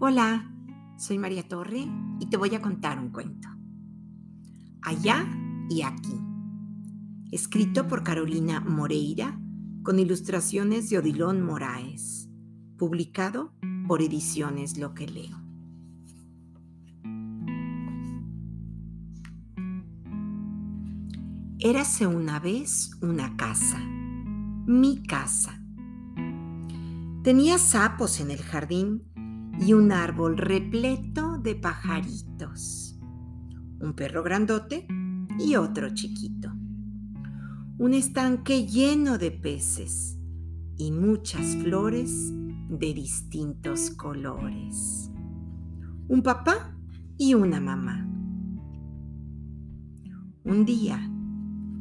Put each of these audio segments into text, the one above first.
Hola, soy María Torre y te voy a contar un cuento. Allá y aquí. Escrito por Carolina Moreira con ilustraciones de Odilón Moraes. Publicado por Ediciones Lo que leo. Érase una vez una casa, mi casa. Tenía sapos en el jardín y un árbol repleto de pajaritos. Un perro grandote y otro chiquito. Un estanque lleno de peces y muchas flores de distintos colores. Un papá y una mamá. Un día,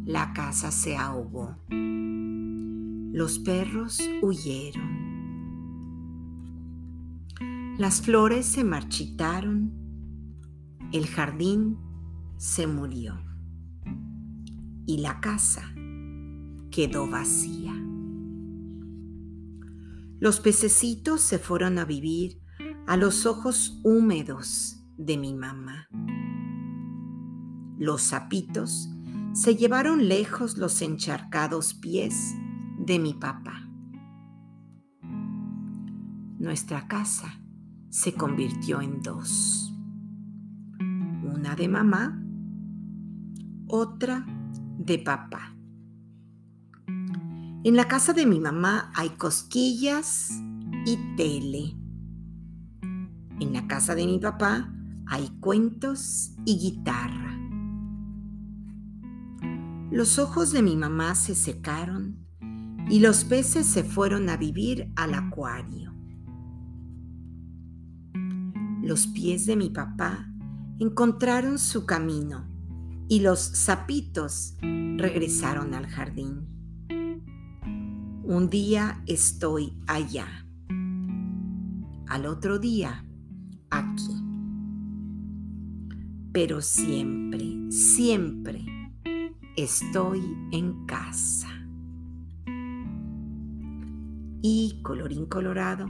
la casa se ahogó. Los perros huyeron. Las flores se marchitaron, el jardín se murió y la casa quedó vacía. Los pececitos se fueron a vivir a los ojos húmedos de mi mamá. Los sapitos se llevaron lejos los encharcados pies de mi papá. Nuestra casa se convirtió en dos. Una de mamá, otra de papá. En la casa de mi mamá hay cosquillas y tele. En la casa de mi papá hay cuentos y guitarra. Los ojos de mi mamá se secaron y los peces se fueron a vivir al acuario los pies de mi papá encontraron su camino y los sapitos regresaron al jardín. Un día estoy allá, al otro día aquí. Pero siempre, siempre estoy en casa. Y colorín colorado,